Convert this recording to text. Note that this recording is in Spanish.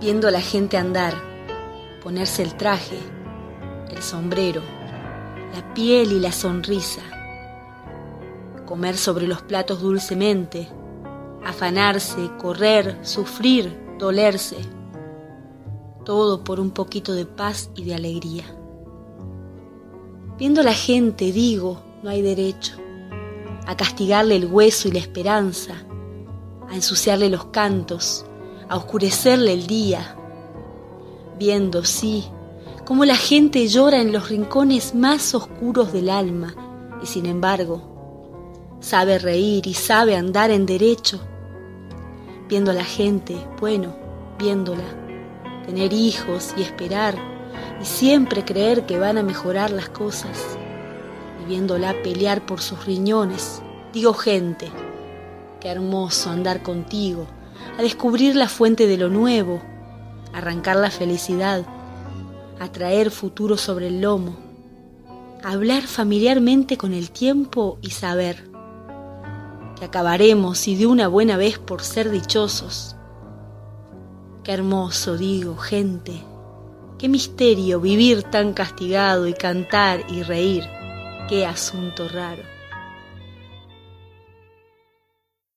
viendo a la gente andar, ponerse el traje, el sombrero, la piel y la sonrisa, comer sobre los platos dulcemente, afanarse, correr, sufrir, dolerse, todo por un poquito de paz y de alegría. Viendo a la gente, digo, no hay derecho a castigarle el hueso y la esperanza, a ensuciarle los cantos, a oscurecerle el día, viendo, sí, cómo la gente llora en los rincones más oscuros del alma y sin embargo sabe reír y sabe andar en derecho, viendo a la gente, bueno, viéndola, tener hijos y esperar y siempre creer que van a mejorar las cosas, y viéndola pelear por sus riñones, digo gente, qué hermoso andar contigo, a descubrir la fuente de lo nuevo, arrancar la felicidad, a traer futuro sobre el lomo, hablar familiarmente con el tiempo y saber que acabaremos y de una buena vez por ser dichosos. Qué hermoso, digo, gente, qué misterio vivir tan castigado y cantar y reír, qué asunto raro.